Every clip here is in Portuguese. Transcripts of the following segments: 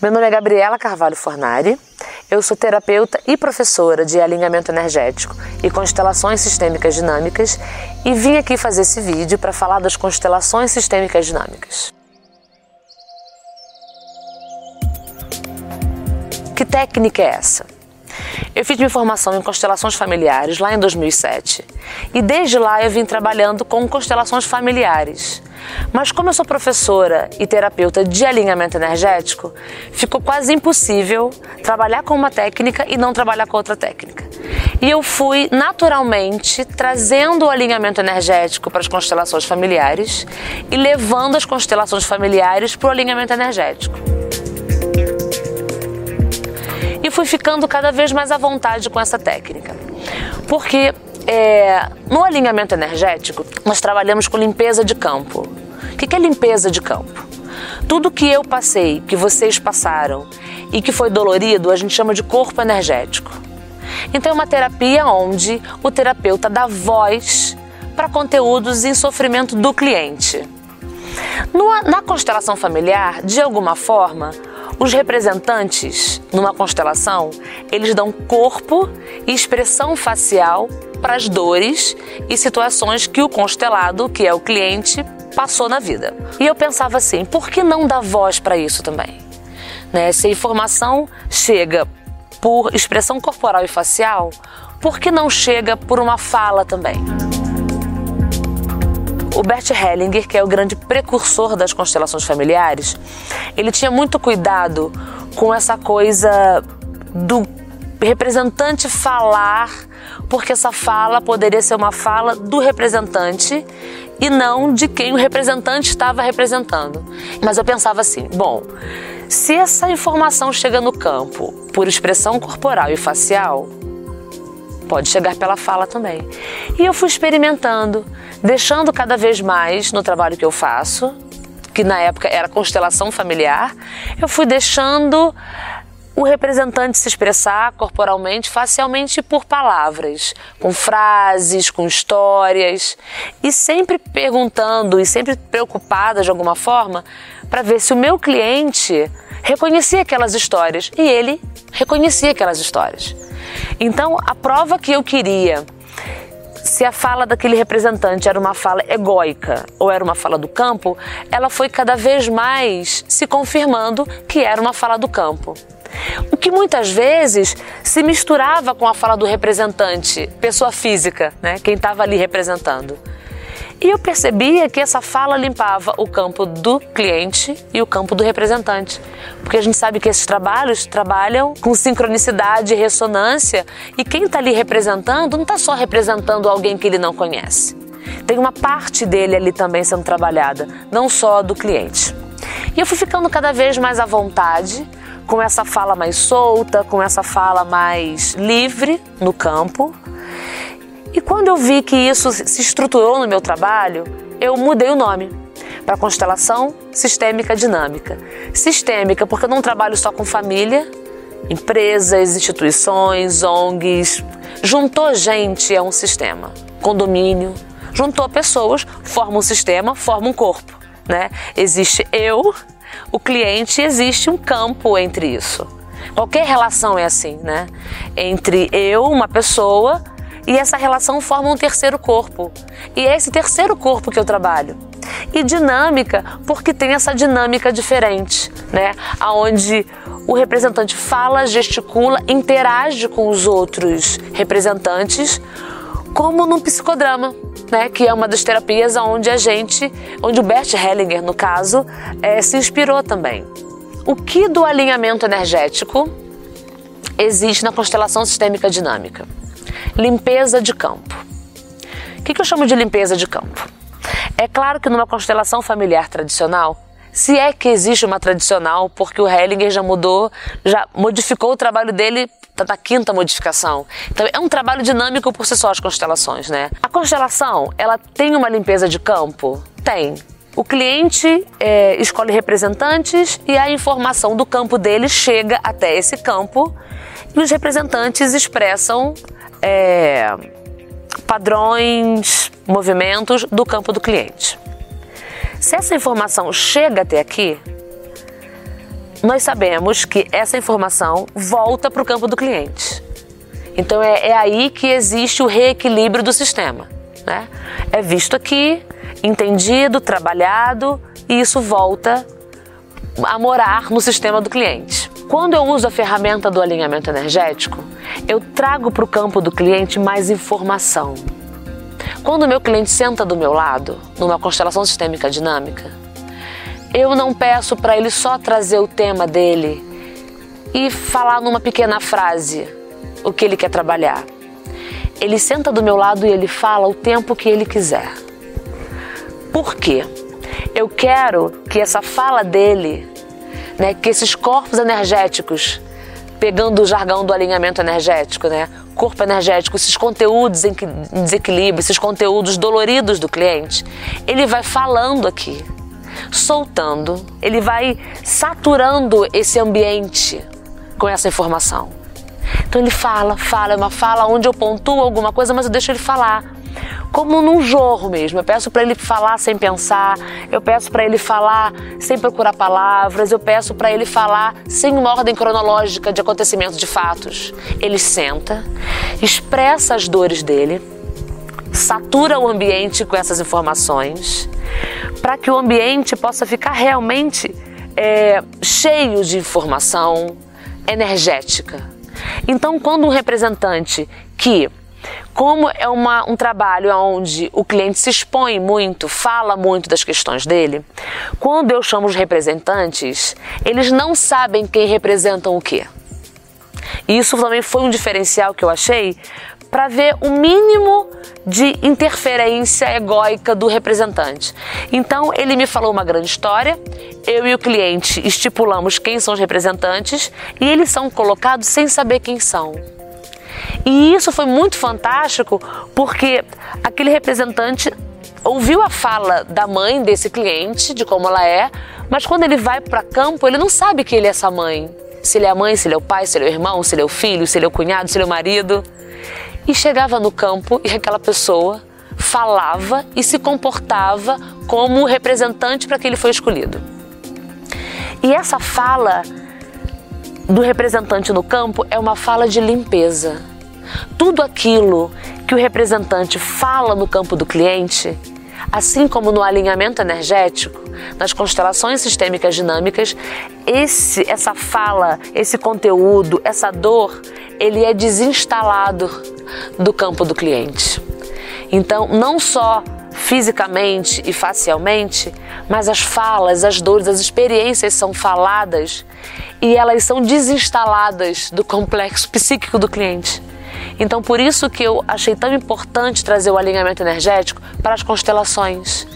Meu nome é Gabriela Carvalho Fornari. Eu sou terapeuta e professora de alinhamento energético e constelações sistêmicas dinâmicas e vim aqui fazer esse vídeo para falar das constelações sistêmicas dinâmicas. Que técnica é essa? Eu fiz minha formação em constelações familiares lá em 2007 e desde lá eu vim trabalhando com constelações familiares mas como eu sou professora e terapeuta de alinhamento energético, ficou quase impossível trabalhar com uma técnica e não trabalhar com outra técnica. E eu fui naturalmente trazendo o alinhamento energético para as constelações familiares e levando as constelações familiares para o alinhamento energético. Fui ficando cada vez mais à vontade com essa técnica. Porque é, no alinhamento energético, nós trabalhamos com limpeza de campo. O que é limpeza de campo? Tudo que eu passei, que vocês passaram e que foi dolorido, a gente chama de corpo energético. Então é uma terapia onde o terapeuta dá voz para conteúdos em sofrimento do cliente. No, na constelação familiar, de alguma forma, os representantes numa constelação, eles dão corpo e expressão facial para as dores e situações que o constelado, que é o cliente, passou na vida. E eu pensava assim, por que não dar voz para isso também? Né? Se a informação chega por expressão corporal e facial, por que não chega por uma fala também? O Bert Hellinger, que é o grande precursor das constelações familiares, ele tinha muito cuidado com essa coisa do representante falar, porque essa fala poderia ser uma fala do representante e não de quem o representante estava representando. Mas eu pensava assim: bom, se essa informação chega no campo por expressão corporal e facial, pode chegar pela fala também. E eu fui experimentando, deixando cada vez mais no trabalho que eu faço, que na época era constelação familiar, eu fui deixando o representante se expressar corporalmente, facialmente por palavras, com frases, com histórias, e sempre perguntando e sempre preocupada de alguma forma para ver se o meu cliente reconhecia aquelas histórias e ele reconhecia aquelas histórias. Então, a prova que eu queria se a fala daquele representante era uma fala egóica ou era uma fala do campo, ela foi cada vez mais se confirmando que era uma fala do campo. O que muitas vezes se misturava com a fala do representante, pessoa física, né, quem estava ali representando. E eu percebia que essa fala limpava o campo do cliente e o campo do representante. Porque a gente sabe que esses trabalhos trabalham com sincronicidade e ressonância, e quem está ali representando não está só representando alguém que ele não conhece. Tem uma parte dele ali também sendo trabalhada, não só do cliente. E eu fui ficando cada vez mais à vontade com essa fala mais solta, com essa fala mais livre no campo. E quando eu vi que isso se estruturou no meu trabalho, eu mudei o nome para constelação sistêmica dinâmica. Sistêmica porque eu não trabalho só com família, empresas, instituições, ONGs. Juntou gente é um sistema. Condomínio, juntou pessoas, forma um sistema, forma um corpo. Né? Existe eu, o cliente existe um campo entre isso. Qualquer relação é assim, né? Entre eu, uma pessoa, e essa relação forma um terceiro corpo. E é esse terceiro corpo que eu trabalho. E dinâmica, porque tem essa dinâmica diferente, né? Aonde o representante fala, gesticula, interage com os outros representantes, como num psicodrama né, que é uma das terapias onde a gente, onde o Bert Hellinger, no caso, é, se inspirou também. O que do alinhamento energético existe na constelação sistêmica dinâmica? Limpeza de campo. O que, eu chamo de limpeza de campo? É claro que numa constelação familiar tradicional, se é que existe uma tradicional, porque o Hellinger já mudou, já modificou o trabalho dele Está na quinta modificação. Então é um trabalho dinâmico por si só as constelações, né? A constelação, ela tem uma limpeza de campo? Tem. O cliente é, escolhe representantes e a informação do campo dele chega até esse campo e os representantes expressam é, padrões, movimentos do campo do cliente. Se essa informação chega até aqui, nós sabemos que essa informação volta para o campo do cliente. Então é, é, aí que existe o reequilíbrio do sistema. Né? É visto aqui, entendido, trabalhado e isso volta a morar no sistema do cliente. Quando eu uso a ferramenta do alinhamento energético, eu trago para o campo do cliente mais informação. Quando o meu cliente senta do meu lado, numa constelação sistêmica dinâmica, eu não peço para ele só trazer o tema dele e falar numa pequena frase o que ele quer trabalhar. Ele senta do meu lado e ele fala o tempo que ele quiser. Por quê? Eu quero que essa fala dele, né, que esses corpos energéticos, pegando o jargão do alinhamento energético, né, corpo energético, esses conteúdos em desequilíbrio, esses conteúdos doloridos do cliente, ele vai falando aqui, soltando, ele vai saturando esse ambiente com essa informação. Então ele fala, fala, é uma fala onde eu pontuo alguma coisa, mas eu deixo ele falar. Como num jorro mesmo. Eu peço para ele falar sem pensar, eu peço para ele falar sem procurar palavras, eu peço para ele falar sem uma ordem cronológica de acontecimento de fatos. Ele senta, expressa as dores dele, satura o ambiente com essas informações, para que o ambiente possa ficar realmente é, cheio de informação energética então, quando um representante que como é uma, um trabalho onde o cliente se expõe muito, fala muito das questões dele, quando eu chamo os representantes, eles não sabem quem representam o quê. Isso também foi um diferencial que eu achei para ver o mínimo de interferência egóica do representante. Então ele me falou uma grande história, eu e o cliente estipulamos quem são os representantes e eles são colocados sem saber quem são. E isso foi muito fantástico porque aquele representante ouviu a fala da mãe desse cliente, de como ela é, mas quando ele vai para campo, ele não sabe que ele é essa mãe. Se ele é a mãe, se ele é o pai, se ele é o irmão, se ele é o filho, se ele é o cunhado, se ele é o marido. E chegava no campo e aquela pessoa falava e se comportava como representante para que ele foi escolhido. E essa fala do representante no campo é uma fala de limpeza. Tudo aquilo que o representante fala no campo do cliente, assim como no alinhamento energético, nas constelações sistêmicas dinâmicas, esse, essa fala, esse conteúdo, essa dor, ele é desinstalado do campo do cliente. Então, não só fisicamente e facialmente, mas as falas, as dores, as experiências são faladas e elas são desinstaladas do complexo psíquico do cliente. Então, por isso que eu achei tão importante trazer o alinhamento energético para as constelações,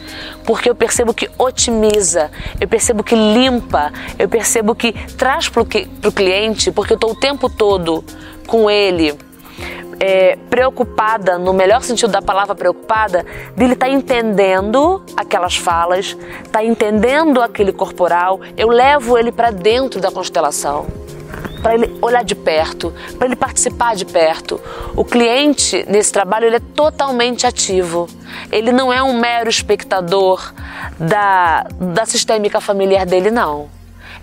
porque eu percebo que otimiza, eu percebo que limpa, eu percebo que traz para o cliente, porque eu estou o tempo todo com ele é, preocupada, no melhor sentido da palavra preocupada, dele estar tá entendendo aquelas falas, tá entendendo aquele corporal, eu levo ele para dentro da constelação para ele olhar de perto, para ele participar de perto. O cliente nesse trabalho ele é totalmente ativo. Ele não é um mero espectador da, da sistêmica familiar dele, não.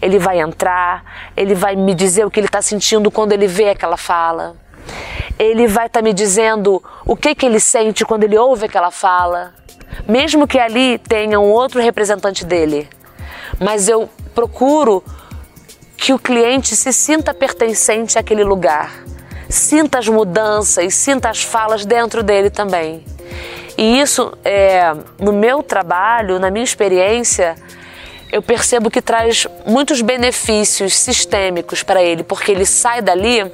Ele vai entrar, ele vai me dizer o que ele está sentindo quando ele vê aquela fala ele vai estar tá me dizendo o que, que ele sente quando ele ouve aquela fala, mesmo que ali tenha um outro representante dele. Mas eu procuro que o cliente se sinta pertencente àquele lugar, sinta as mudanças, sinta as falas dentro dele também. E isso, é, no meu trabalho, na minha experiência, eu percebo que traz muitos benefícios sistêmicos para ele, porque ele sai dali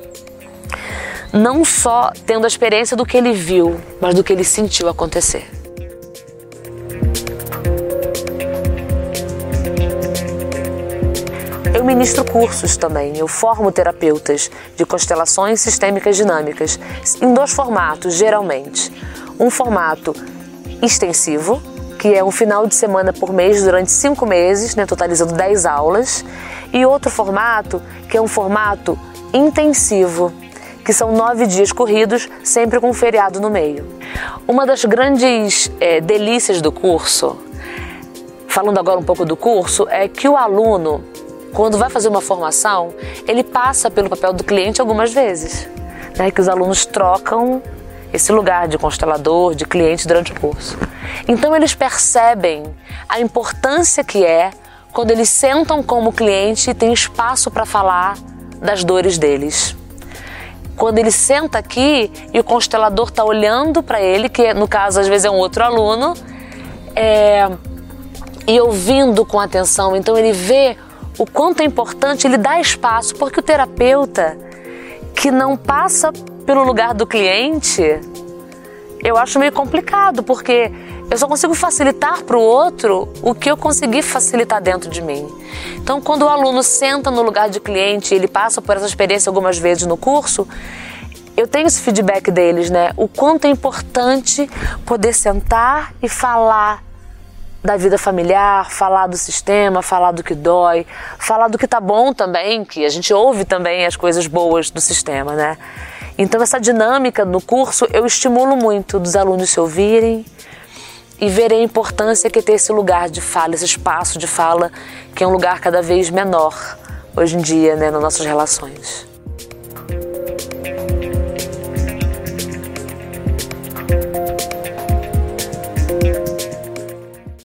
não só tendo a experiência do que ele viu, mas do que ele sentiu acontecer. Eu ministro cursos também, eu formo terapeutas de constelações sistêmicas dinâmicas em dois formatos, geralmente. Um formato extensivo, que é um final de semana por mês durante cinco meses, né, totalizando 10 aulas, e outro formato que é um formato intensivo, que são nove dias corridos, sempre com um feriado no meio. Uma das grandes é, delícias do curso, falando agora um pouco do curso, é que o aluno quando vai fazer uma formação, ele passa pelo papel do cliente algumas vezes, né? Que os alunos trocam esse lugar de constelador, de cliente durante o curso. Então eles percebem a importância que é quando eles sentam como cliente e tem espaço para falar das dores deles. Quando ele senta aqui e o constelador está olhando para ele, que no caso às vezes é um outro aluno, é, e ouvindo com atenção, então ele vê o quanto é importante, ele dá espaço, porque o terapeuta que não passa pelo lugar do cliente, eu acho meio complicado, porque eu só consigo facilitar para o outro o que eu consegui facilitar dentro de mim. Então, quando o aluno senta no lugar de cliente, ele passa por essa experiência algumas vezes no curso, eu tenho esse feedback deles, né? O quanto é importante poder sentar e falar da vida familiar, falar do sistema, falar do que dói, falar do que tá bom também, que a gente ouve também as coisas boas do sistema, né? Então essa dinâmica no curso eu estimulo muito dos alunos se ouvirem e verem a importância que ter esse lugar de fala, esse espaço de fala, que é um lugar cada vez menor hoje em dia, né, nas nossas relações.